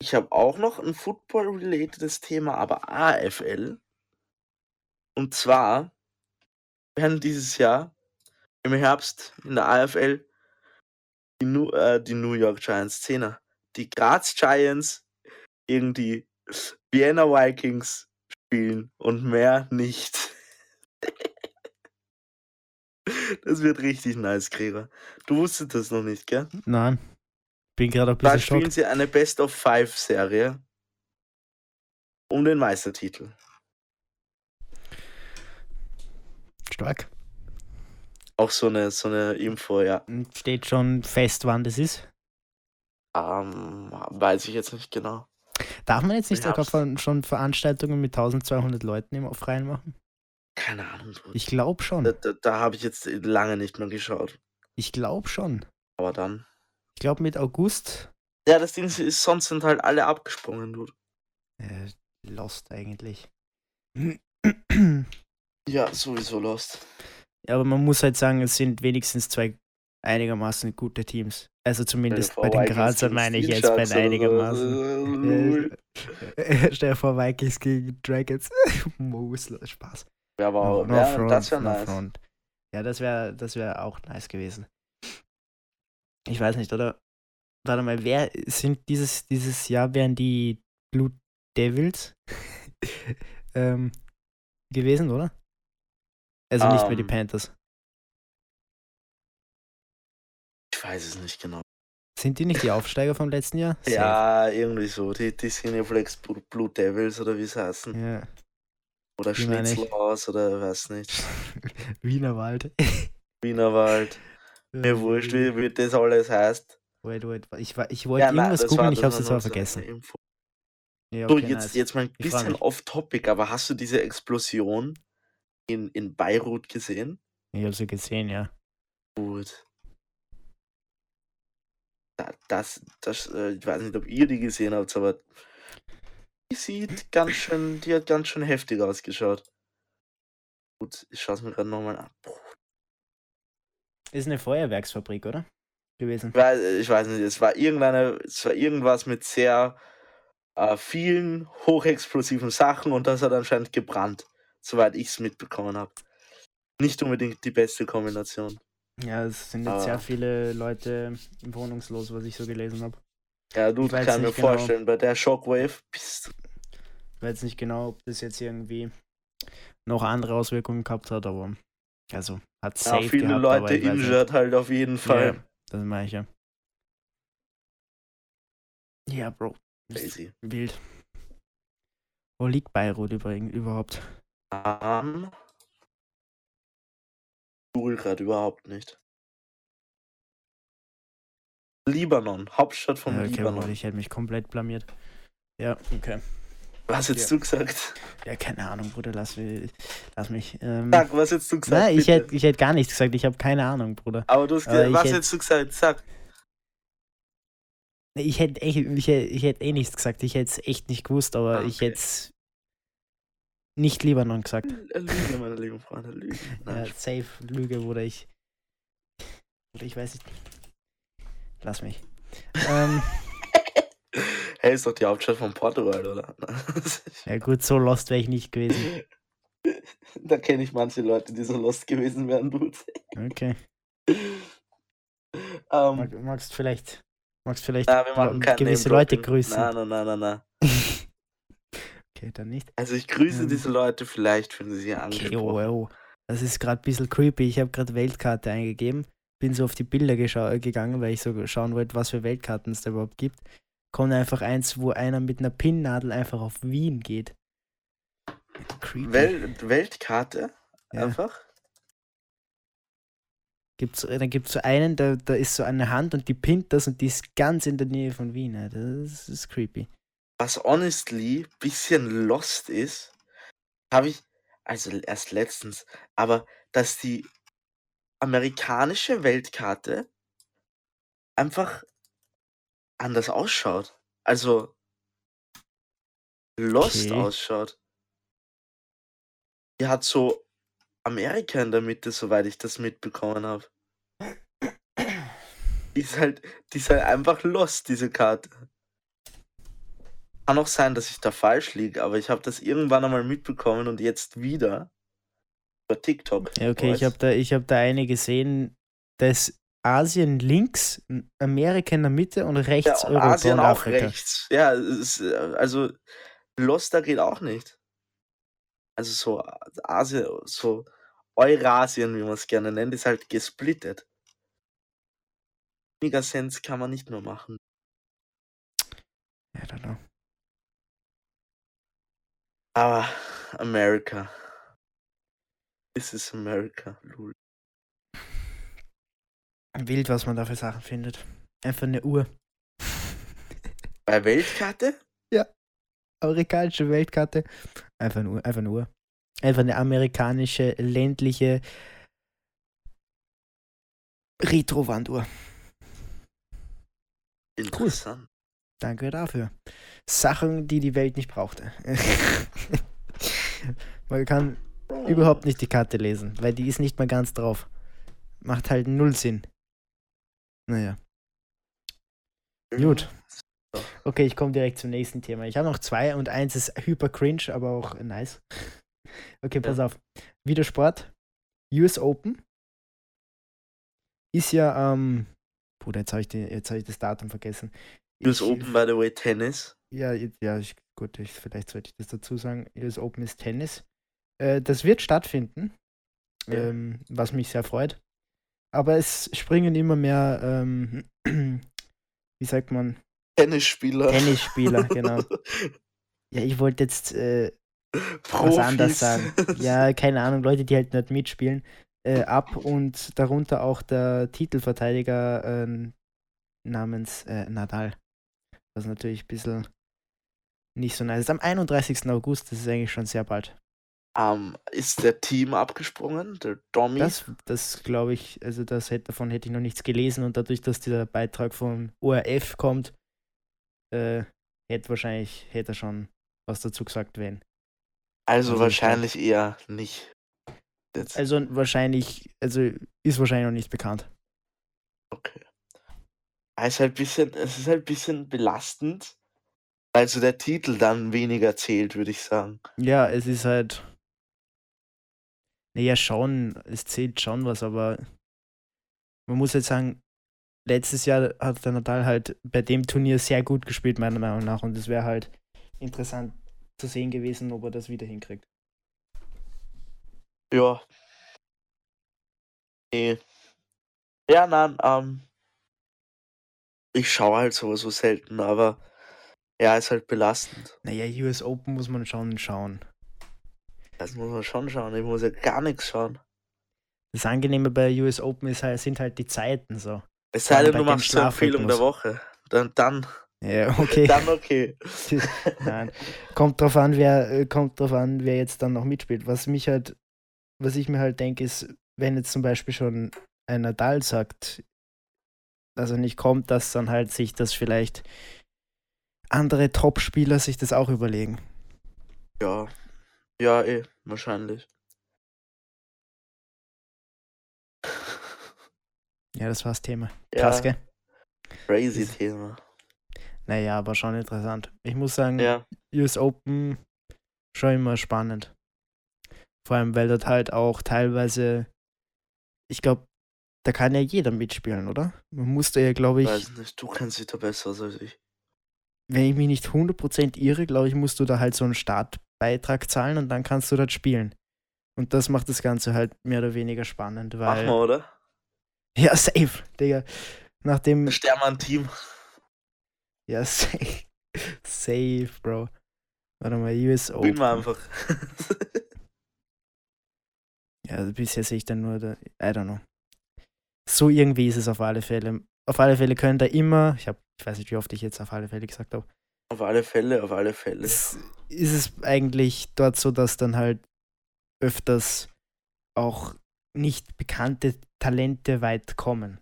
ich habe auch noch ein Football-relatedes Thema, aber AFL. Und zwar werden dieses Jahr im Herbst in der AFL die, New, äh, die New York Giants 10er die Graz Giants gegen die Vienna Vikings spielen und mehr nicht. Das wird richtig nice, Gregor. Du wusstest das noch nicht, gell? Nein. Bin gerade ein Da bisschen spielen schockt. sie eine Best of Five Serie um den Meistertitel. Stark. Auch so eine, so eine Info, ja. Und Steht schon fest, wann das ist. Ähm, weiß ich jetzt nicht genau. Darf man jetzt nicht Ich sogar von, schon Veranstaltungen mit 1200 Leuten im Freien machen? Keine Ahnung. Bruder. Ich glaube schon. Da, da, da habe ich jetzt lange nicht mehr geschaut. Ich glaube schon. Aber dann. Ich glaube mit August. Ja, das Ding ist, sonst sind halt alle abgesprungen, du. Äh, lost eigentlich. Ja, sowieso lost. Ja, aber man muss halt sagen, es sind wenigstens zwei einigermaßen gute Teams. Also zumindest bei den Grazern meine ich jetzt bei einigermaßen. Äh, Stell dir vor, Vikings gegen Dragons. Mosler, Spaß. Ja, aber No, ja, front, das wäre no nice. front. Ja, das wäre das wär auch nice gewesen. Ich weiß nicht, oder? Warte mal, wer sind dieses, dieses Jahr wären die Blue Devils ähm, gewesen, oder? Also nicht mehr die Ähm, Panthers. Ich weiß es nicht genau. Sind die nicht die Aufsteiger vom letzten Jahr? Safe. Ja, irgendwie so. Die, die Cineflex Blue Blue Devils oder wie sie heißen. ja. Oder die. Schnitzelhaus oder weiß nicht. Wienerwald. Wienerwald. Mir wurscht, wie, wie das alles heißt. Wait, wait, ich, ich wollte Ja, irgendwas das googeln, ich das hab's war jetzt aber nur so eine vergessen. Info. Ja, So, okay, jetzt, nice. jetzt mal ein bisschen off-topic, aber hast du diese Explosion in, in Beirut gesehen? Ich hab sie gesehen, ja. Gut. Da- Das, das, äh, ich weiß nicht, ob ihr die gesehen habt, aber die sieht ganz schön, die hat ganz schön heftig ausgeschaut. Gut, ich schaue es mir gerade nochmal an. Puh, Ist eine Feuerwerksfabrik, oder? Gewesen. Ich weiß, ich weiß nicht, es war irgendeine, es war irgendwas mit sehr äh, vielen hochexplosiven Sachen und das hat anscheinend gebrannt, soweit ich es mitbekommen habe. Nicht unbedingt die beste Kombination. Ja, es sind jetzt Ah. sehr viele Leute wohnungslos, was ich so gelesen habe. Ja, du kannst mir genau. vorstellen, bei der Shockwave bist Ich weiß nicht genau, ob das jetzt irgendwie noch andere Auswirkungen gehabt hat, aber also hat ja, safe viele gehabt, Leute injured halt auf jeden Fall. Ja, das meine ich ja. Ja, Bro. Crazy. Wild. Wo liegt Beirut übrigens überhaupt? Um, Google gerade überhaupt nicht. Libanon, Hauptstadt von Ja, okay, Libanon. Bruder, ich hätte mich komplett blamiert. Ja, okay. Was hättest Ja. du gesagt? Ja, keine Ahnung, Bruder, lass mich. Lass mich ähm, Sag, was hättest du gesagt? Nein, ich hätte ich hätt gar nichts gesagt. Ich habe keine Ahnung, Bruder. Aber du hast Aber gesagt, ich was hätt- hättest du gesagt? Sag. Ich hätte echt, ich hätt, ich hätt eh nichts gesagt. Ich hätte es echt nicht gewusst, aber Ah, ich okay. hätte es nicht Libanon gesagt. Lüge, meine lieben Freunde, Lüge. Ja, Nein, safe Lüge, Bruder. Ich. Bruder, ich weiß nicht. Lass mich. ähm, Hey, ist doch die Hauptstadt von Portugal, oder? ja, gut, so lost wäre ich nicht gewesen. da kenne ich manche Leute, die so lost gewesen wären, Dude. Okay. Ähm, Mag, magst vielleicht. Magst vielleicht na, gewisse Leute grüßen. Nein, nein, nein, nein, nein. Dann nicht. Also ich grüße Ähm. diese Leute, vielleicht finden sie Okay, angesprochen. oh. Das ist gerade ein bisschen creepy. Ich habe gerade Weltkarte eingegeben. Bin so auf die Bilder geschau- gegangen, weil ich so schauen wollte, was für Weltkarten es da überhaupt gibt. Kommt einfach eins, wo einer mit einer Pinnnadel einfach auf Wien geht. Creepy. Wel Weltkarte? Ja. Einfach? Gibt's, da gibt es so einen, da, da ist so eine Hand und die pinnt das und die ist ganz in der Nähe von Wien. Ja, Das ist creepy. Was honestly bisschen lost ist, habe ich, also erst letztens, aber dass die amerikanische Weltkarte einfach anders ausschaut. Also lost Okay. ausschaut. Die hat so Amerika in der Mitte, soweit ich das mitbekommen habe. Die ist halt, die ist halt einfach lost, diese Karte. Kann auch sein, dass ich da falsch liege, aber ich habe das irgendwann einmal mitbekommen und jetzt wieder über TikTok. Ja, okay, ich habe da, ich hab da eine gesehen, da ist Asien links, Amerika in der Mitte und rechts ja, und Europa Asien und auch Afrika. rechts. Ja, ist, also Loster geht auch nicht. Also so Asien, so Eurasien, wie man es gerne nennt, ist halt gesplittet. Weniger Sense kann man nicht mehr machen. I don't know. Aber America. This is America, lul. Wild, was man da für Sachen findet. Einfach eine Uhr. Bei Weltkarte? Amerikanische Weltkarte. Einfach eine Uhr. Einfach eine Uhr. Einfach eine amerikanische, ländliche Retro-Wanduhr. Interessant. Danke dafür. Sachen, die die Welt nicht brauchte. Man kann überhaupt nicht die Karte lesen, weil die ist nicht mal ganz drauf. Macht halt null Sinn. Naja, gut. Okay, ich komme direkt zum nächsten Thema. Ich habe noch zwei und eins ist hyper cringe, aber auch nice. Okay, pass Ja. auf. Wieder Sport. US Open ist ja ähm, Bruder, jetzt habe ich, jetzt hab ich das Datum vergessen. US Open, by the way, Tennis. Ja, ja, ich, gut, ich, vielleicht sollte ich das dazu sagen. US Open ist Tennis. Äh, das wird stattfinden, Ja. ähm, was mich sehr freut. Aber es springen immer mehr, ähm, wie sagt man, Tennisspieler. Tennisspieler, genau. Ja, ich wollte jetzt äh, was anders sagen. Ja, keine Ahnung, Leute, die halt nicht mitspielen, äh, ab und darunter auch der Titelverteidiger ähm, namens äh, Nadal. Was natürlich ein bisschen nicht so nice ist. Am 31. August, das ist eigentlich schon sehr bald. Ähm, ist der Team abgesprungen? Der Domi? Das, das glaube ich, also das hätte, davon hätte ich noch nichts gelesen und dadurch, dass dieser Beitrag vom ORF kommt, äh, hätte wahrscheinlich, hätte er schon was dazu gesagt, wenn. also also wahrscheinlich eher nicht. Jetzt, Also wahrscheinlich, also ist wahrscheinlich noch nicht bekannt. okay. Es ist halt ein bisschen, es ist halt ein bisschen belastend, weil so der Titel dann weniger zählt, würde ich sagen. Ja, es ist halt. Naja, schon, es zählt schon was, aber man muss jetzt sagen, letztes Jahr hat der Nadal halt bei dem Turnier sehr gut gespielt, meiner Meinung nach. Und es wäre halt interessant zu sehen gewesen, ob er das wieder hinkriegt. Ja. Nee. Ja, nein, ähm. Ich schaue halt sowieso selten, aber ja, ist halt belastend. Naja, US Open muss man schon schauen. Das muss man schon schauen. Ich muss ja gar nichts schauen. Das Angenehme bei US Open ist halt, sind halt die Zeiten so. Es sei denn, du machst zur Empfehlung der. Woche. Dann, dann, Ja, okay. dann okay. Nein. Kommt drauf an, wer, äh, kommt drauf an, wer jetzt dann noch mitspielt. Was mich halt, was ich mir halt denke, ist, wenn jetzt zum Beispiel schon ein Nadal sagt, dass er nicht kommt, dass dann halt sich das vielleicht andere Top-Spieler sich das auch überlegen. Ja. Ja, eh, wahrscheinlich. Ja, das war das Thema. Ja, Krass, gell? crazy Das- Thema. Naja, aber schon interessant. Ich muss sagen, Ja, US Open schon immer spannend. Vor allem, weil dort halt auch teilweise, ich glaube, da kann ja jeder mitspielen, oder? Man musste ja, glaube ich, weiß nicht, du kennst dich da besser als ich. Wenn ich mich nicht 100% irre, glaube ich, musst du da halt so einen Startbeitrag zahlen und dann kannst du dort spielen. Und das macht das Ganze halt mehr oder weniger spannend, Mach weil. mal, oder? Ja, safe, Digga. Nachdem. Dann sterben wir ein Team. Ja, safe. Safe, Bro. Warte mal, US Open. wir einfach. Ja, also bisher sehe ich dann nur, da, I don't know. So irgendwie ist es auf alle Fälle. Auf alle Fälle können da immer, ich habe, ich weiß nicht, wie oft ich jetzt auf alle Fälle gesagt habe, auf alle Fälle, auf alle Fälle. es ist es eigentlich dort so, dass dann halt öfters auch nicht bekannte Talente weit kommen.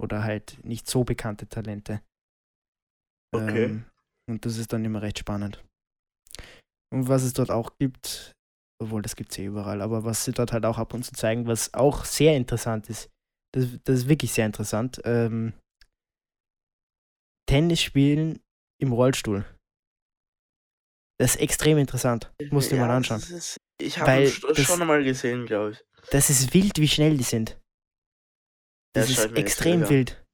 Oder halt nicht so bekannte Talente. Okay. Ähm, und das ist dann immer recht spannend. Und was es dort auch gibt, obwohl das gibt es ja überall, aber was sie dort halt auch ab und zu zeigen, was auch sehr interessant ist, das, das ist wirklich sehr interessant, ähm, Tennis spielen im Rollstuhl. Das ist extrem interessant. Musst du Ja, mal anschauen. das Ist, ich habe das das- schon einmal gesehen, glaube ich. Das ist wild, wie schnell die sind. Das ich ist extrem wild.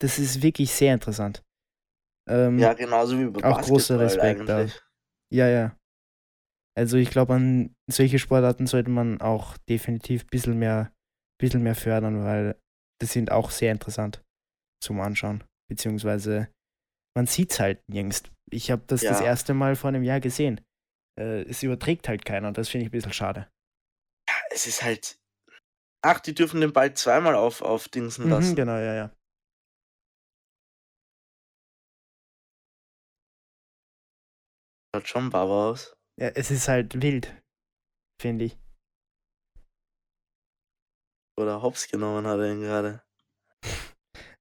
Das ist wirklich sehr interessant. Ähm, Ja, genauso wie bei Auch großer Respekt da. Ja, ja. Also ich glaube, an solche Sportarten sollte man auch definitiv ein bisschen mehr, bisschen mehr fördern, weil das sind auch sehr interessant zum Anschauen. Beziehungsweise man sieht es halt nirgends. Ich habe das Ja. das erste Mal vor einem Jahr gesehen. Äh, es überträgt halt keiner und das finde ich ein bisschen schade. Es ist halt. Ach, die dürfen den Ball zweimal auf, auf Dingsen Mhm, lassen. genau, ja, ja. Schaut schon Baba aus. ja. Es ist halt wild, finde ich. Oder Hops genommen hat er ihn gerade.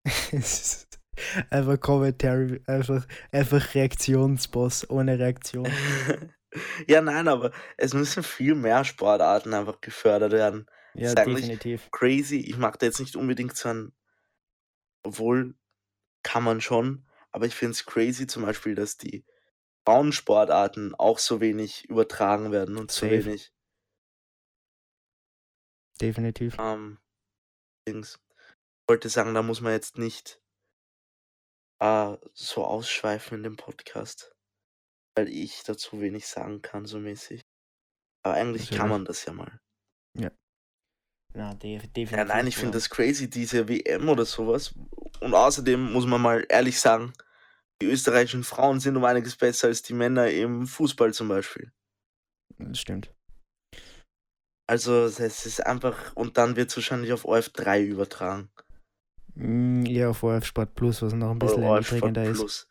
Es ist einfach Commentary, einfach, einfach Reaktionsboss ohne Reaktion. ja, nein, aber es müssen viel mehr Sportarten einfach gefördert werden. Ja, definitiv. Crazy. Ich mag da jetzt nicht unbedingt so ein. Obwohl, kann man schon. Aber ich finde es crazy zum Beispiel, dass die Frauensportarten auch so wenig übertragen werden und so Safe. wenig Definitiv. ähm, Dings. Ich wollte sagen, da muss man jetzt nicht äh, so ausschweifen in dem Podcast, weil ich dazu wenig sagen kann, so mäßig. Aber eigentlich kann Natürlich. man das ja mal. Na, de definitiv. Ja, nein, ich finde ja. das crazy, diese WM oder sowas. Und außerdem muss man mal ehrlich sagen, die österreichischen Frauen sind um einiges besser als die Männer im Fußball zum Beispiel. Das stimmt. Also es ist einfach, und dann wird es wahrscheinlich auf OF3 übertragen. Mm, Eher auf ORF Sport Plus, was noch ein bisschen erniedrigender ist. Plus.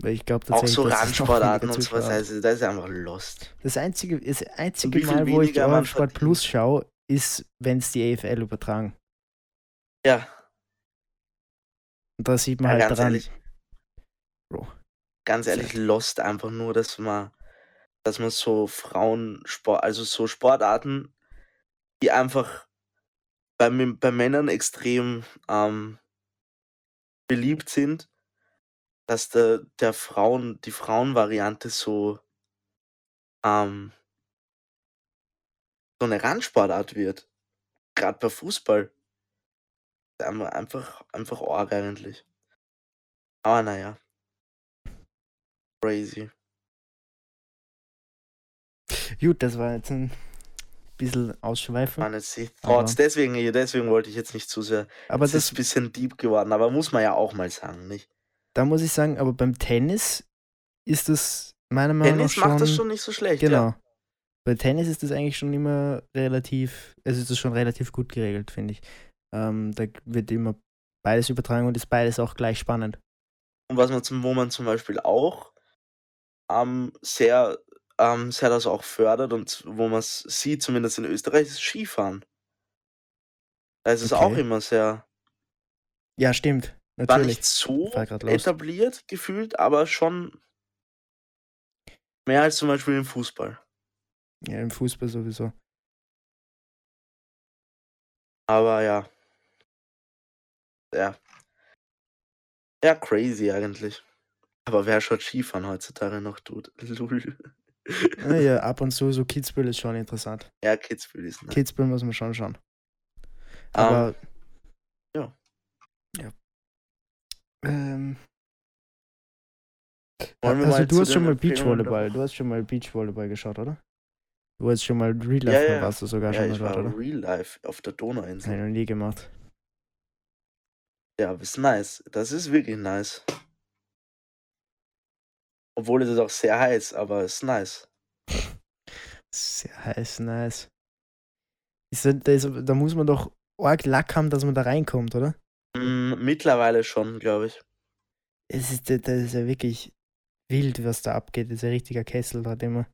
Weil ich glaube Auch tatsächlich, so es noch Randsportarten und sowas, also das ist einfach lost. Das einzige, das einzige Mal, wo ich ORF Sport. Plus schaue, ist, wenn es die EFL übertragen. Ja, Und da sieht man ja halt ganz dran. ehrlich. Bro. Ganz ehrlich, lost einfach nur, dass man, dass man so Frauensport, also so Sportarten, die einfach bei, bei Männern extrem ähm, beliebt sind, dass der, der Frauen, die Frauenvariante so, ähm, so eine Randsportart wird. Gerade bei Fußball. Einfach, einfach arg eigentlich. Aber naja. Crazy. Gut, das war jetzt ein bisschen ausschweifend. Waren jetzt die Thoughts. Aber- Deswegen, deswegen wollte ich jetzt nicht zu sehr. Aber es ist das, ein bisschen deep geworden, aber muss man ja auch mal sagen, nicht? da muss ich sagen, aber beim Tennis ist das meiner Meinung Tennis nach schon. macht das schon nicht so schlecht. Genau. Ja. Bei Tennis ist das eigentlich schon immer relativ, es ist das schon relativ gut geregelt, finde ich. Ähm, da wird immer beides übertragen und ist beides auch gleich spannend. Und was man zum, wo man zum Beispiel auch ähm, sehr, ähm, sehr das auch fördert und wo man es sieht, zumindest in Österreich, ist Skifahren. Da ist es Okay. auch immer sehr, Ja, stimmt. war Natürlich. nicht so etabliert gefühlt, aber schon mehr als zum Beispiel im Fußball. Ja, im Fußball sowieso. Aber ja. Ja. Ja, crazy eigentlich. Aber wer schaut Skifahren heutzutage noch tut? Lul. Naja, ab und zu so Kitzbühel ist schon interessant. ja, Kitzbühel ist nice. Kitzbühel muss man schon schauen. Aber. ja. Ja. Ähm, also du hast schon mal Beachvolleyball. Du hast schon mal Beachvolleyball geschaut, oder? Du hast schon mal Real Ja, Life ja, mal warst du sogar Ja, schon ich mal war dort, oder? real life auf der Donauinsel. ich noch nie gemacht. Ja, ist nice. Das ist wirklich nice. Obwohl es ist auch sehr heiß, aber es ist nice. Sehr heiß, nice. Ist da, da, ist, da muss man doch arg Lack haben, dass man da reinkommt, oder? Mm, mittlerweile schon, glaube ich. Es ist, das ist ja wirklich wild, was da abgeht. Das ist ein richtiger Kessel dort immer.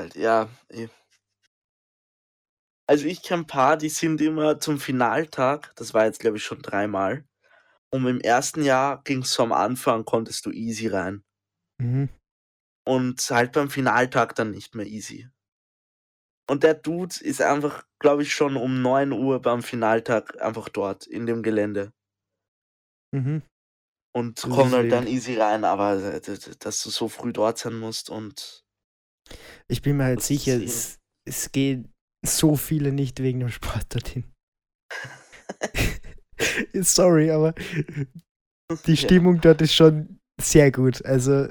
Halt, ja. eh. Also ich kenne ein paar, die sind immer zum Finaltag, das war jetzt glaube ich schon dreimal. Und im ersten Jahr ging es so am Anfang, konntest du easy rein. Mhm. Und halt beim Finaltag dann nicht mehr easy. Und der Dude ist einfach, glaube ich, schon um 9 Uhr beim Finaltag einfach dort in dem Gelände. Mhm. Und kommt halt dann easy rein, aber äh, dass du so früh dort sein musst und Ich bin mir halt sicher, ist es, es geht so viele nicht wegen dem Sport dorthin. Sorry, aber die Ja. Stimmung dort ist schon sehr gut. Also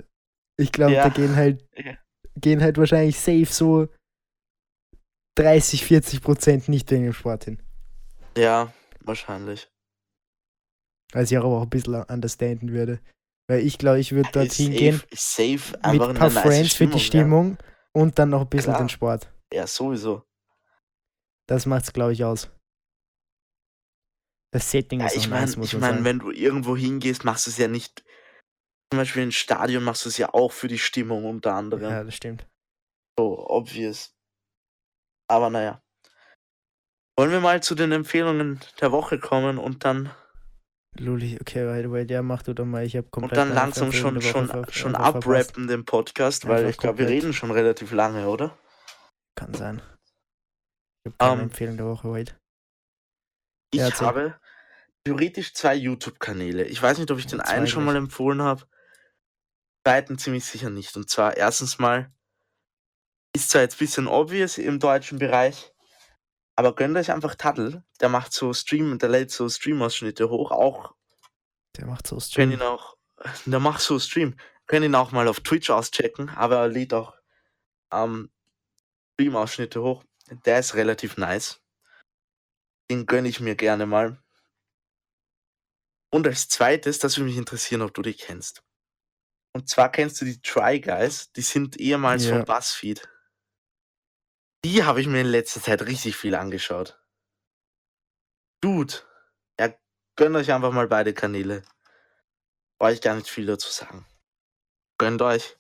Ich glaube, Ja. da gehen halt, Ja. gehen halt wahrscheinlich safe so 30, 40 Prozent nicht wegen dem Sport hin. Ja, wahrscheinlich. Was ich aber auch ein bisschen understanden würde. Weil ich glaube, ich würde dorthin safe, gehen safe mit ein paar Friends für die Stimmung und dann noch ein bisschen Klar. den Sport. Ja. ja, sowieso. Das macht's, glaube ich, aus. Das Setting Ja, ist ich meine, nice, ich mein, sagen. wenn du irgendwo hingehst, machst du es ja nicht. Zum Beispiel im Stadion machst du es ja auch für die Stimmung unter anderem. Ja, das stimmt. So, obvious. Aber naja. Wollen wir mal zu den Empfehlungen der Woche kommen und dann, Luli, okay, weil, weil der macht oder mal, ich habe und komplett dann meine langsam schon, schon, ver- schon äh, abrappen den Podcast, weil Einfach ich glaube, wir reden schon relativ lange, oder? Kann sein. Ich habe keine Ähm, Empfehlung der Woche heute. Ich erzähl. habe theoretisch zwei YouTube-Kanäle. Ich weiß nicht, ob ich den einen schon mal empfohlen habe. Zweiten ziemlich sicher nicht. Und zwar erstens mal ist zwar jetzt ein bisschen obvious im deutschen Bereich, aber gönnt euch einfach Taddel. Der macht so Stream, der lädt so Stream-Ausschnitte hoch. Auch Der macht so könnt Stream. ihn auch, der macht so Stream. Könnt ihn auch mal auf Twitch auschecken, aber er lädt auch ähm, Stream-Ausschnitte hoch. Der ist relativ nice. Den gönne ich mir gerne mal. Und als zweites, das würde mich interessieren, ob du die kennst. Und zwar kennst du die Try Guys, die sind ehemals Ja. von BuzzFeed. Die habe ich mir in letzter Zeit richtig viel angeschaut. Dude, ja, gönnt euch einfach mal beide Kanäle. Brauche ich gar nicht viel dazu sagen. Gönnt euch.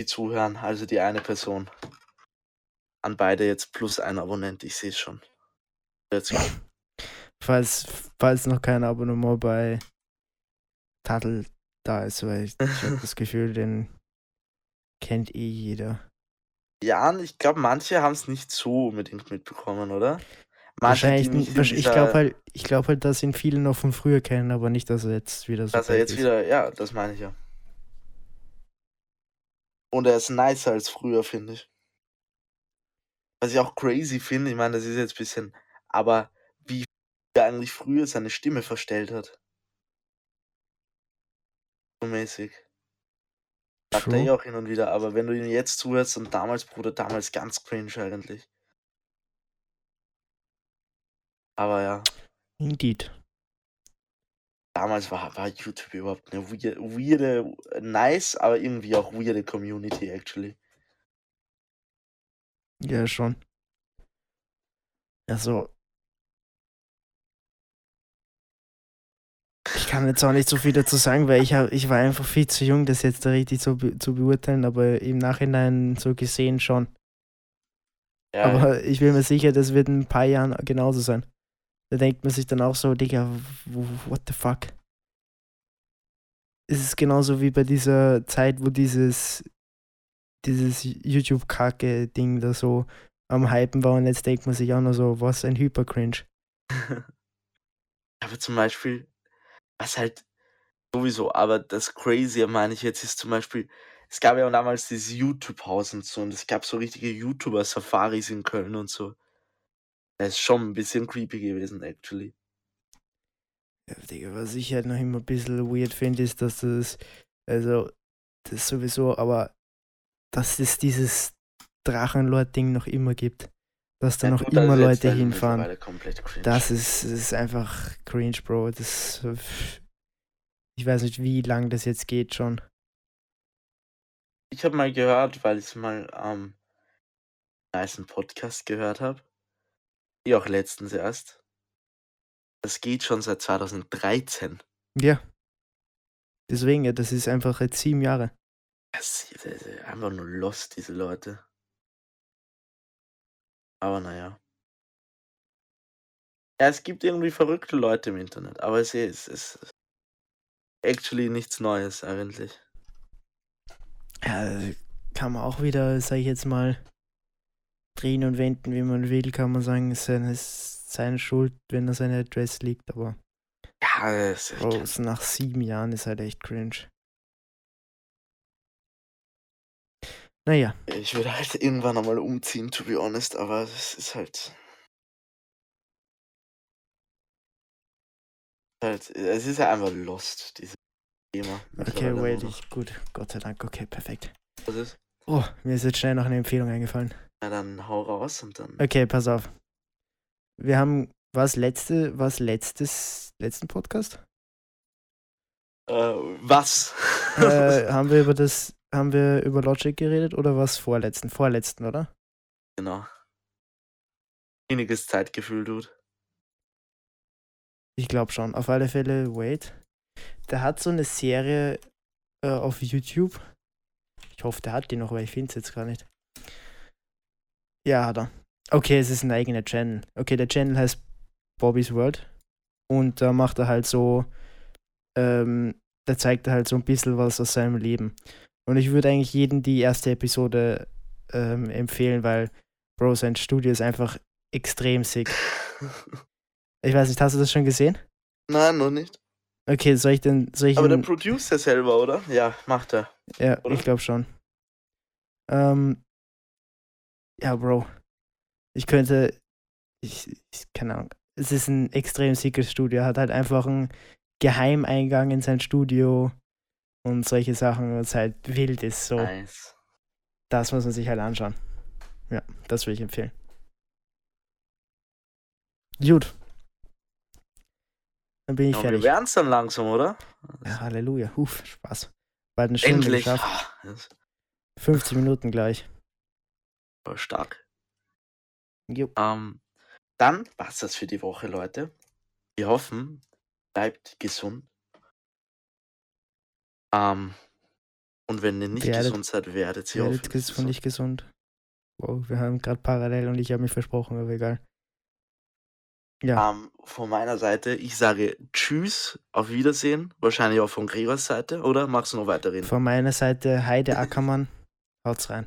Die zuhören, also die eine Person. An beide jetzt plus ein Abonnent, ich sehe es schon. Go. Falls, falls noch kein Abonnement bei Taddel da ist, weil ich, ich habe das Gefühl, den kennt eh jeder. Ja, ich glaube, manche haben es nicht so unbedingt mitbekommen, oder? Manche, Wahrscheinlich nicht. Ich glaube halt, ich glaube halt, dass ihn viele noch von früher kennen, aber nicht, dass er jetzt wieder so Dass er jetzt ist. wieder, ja, das meine ich ja. Und er ist nicer als früher, finde ich. Was ich auch crazy finde, ich meine, das ist jetzt ein bisschen, aber wie er eigentlich früher seine Stimme verstellt hat. So mäßig. Sagt er eh auch hin und wieder, aber wenn du ihn jetzt zuhörst und damals, Bruder, damals ganz cringe eigentlich. Aber ja, Indeed. damals war, war YouTube überhaupt eine weirde, weirde, nice, aber irgendwie auch weirde Community, actually. Ja, schon. Also. Ich kann jetzt auch nicht so viel dazu sagen, weil ich, hab, ich war einfach viel zu jung, das jetzt da richtig so be zu beurteilen, aber im Nachhinein so gesehen schon. Ja, Aber ich bin mir sicher, das wird in ein paar Jahren genauso sein. Da denkt man sich dann auch so, Digga, what the fuck? Es ist genauso wie bei dieser Zeit, wo dieses, dieses YouTube-Kacke-Ding da so am Hypen war und jetzt denkt man sich auch nur so, was ein Hyper-Cringe. aber zum Beispiel, was halt sowieso, aber das Crazy, meine ich jetzt, ist zum Beispiel, es gab ja damals dieses YouTube-Haus und so und es gab so richtige YouTuber-Safaris in Köln und so. Das ist schon ein bisschen creepy gewesen, actually. Ja, Digga, was ich halt noch immer ein bisschen weird finde, ist, dass das, also, das sowieso, aber dass es dieses Drachenlord-Ding noch immer gibt. Dass da Ja, noch gut, immer Leute hinfahren. Das ist, das ist einfach cringe, Bro. Das, ich weiß nicht, wie lang das jetzt geht schon. Ich habe mal gehört, weil ich mal am nice Podcast gehört habe. Wie auch letztens erst. Das geht schon seit 2013. Ja. Deswegen, ja, das ist einfach jetzt sieben Jahre. Das ist das ist einfach nur lost, diese Leute. Aber naja. Ja, es gibt irgendwie verrückte Leute im Internet, aber es ist, es ist actually nichts Neues eigentlich. Ja, kann man auch wieder, sag ich jetzt mal, drehen und wenden, wie man will, kann man sagen, es ist seine, ist seine Schuld, wenn er seine Adresse liegt, aber Ja, es ich Bro, kann- es nach sieben Jahren ist halt echt cringe. Naja, ich würde halt irgendwann einmal umziehen, to be honest, aber es ist halt. halt es ist ja einfach lost, diese Thema. Okay, wait, noch. ich, gut, Gott sei Dank, okay, perfekt. Was ist? Oh, mir ist jetzt schnell noch eine Empfehlung eingefallen. Na dann hau raus und dann. Okay, pass auf. Wir haben, was letzte, was letztes, letzten Podcast? Äh, was? äh, haben wir über das, haben wir über Logic geredet oder was vorletzten? Vorletzten, oder? genau. Weniges Zeitgefühl, Dude. Ich glaube schon. Auf alle Fälle, wait. Der hat so eine Serie äh, auf YouTube. Ich hoffe, der hat die noch, weil ich finde es jetzt gar nicht. Ja, hat er. Okay, es ist ein eigener Channel. Okay, der Channel heißt Bobby's World. Und da macht er halt so, ähm, da zeigt er halt so ein bisschen was aus seinem Leben. Und ich würde eigentlich jedem die erste Episode ähm, empfehlen, weil, Bro, sein Studio ist einfach extrem sick. Ich weiß nicht, hast du das schon gesehen? Nein, noch nicht. Okay, soll ich denn, soll ich Aber der produziert ja selber, oder? Ja, macht er. ja, oder? ich glaube schon. Ähm, ja, Bro. Ich könnte, ich, ich keine Ahnung. Es ist ein extrem sickes Studio. Er hat halt einfach einen Geheimeingang in sein Studio und solche Sachen, was halt wild ist. So, Nice. das muss man sich halt anschauen. Ja, das würde ich empfehlen. Gut. Dann bin ich Ja, wir fertig. werden es dann langsam, oder? Ja, Halleluja. Huf, Spaß. Bald eine Stunde Endlich. geschafft. Ah, das 50 Minuten gleich. war stark. Jo. Ähm, dann war's das für die Woche, Leute. Wir hoffen, bleibt gesund. Ähm, und wenn ihr nicht Werdet- gesund seid, werdet ihr Werdet hoffentlich gesund. nicht gesund. Wow, wir haben gerade parallel und ich habe mich versprochen, aber egal. Ja, Ähm, von meiner Seite, ich sage Tschüss, auf Wiedersehen. Wahrscheinlich auch von Gregors Seite, oder? Magst du noch weiterreden? von meiner Seite Heide Ackermann. Haut's rein.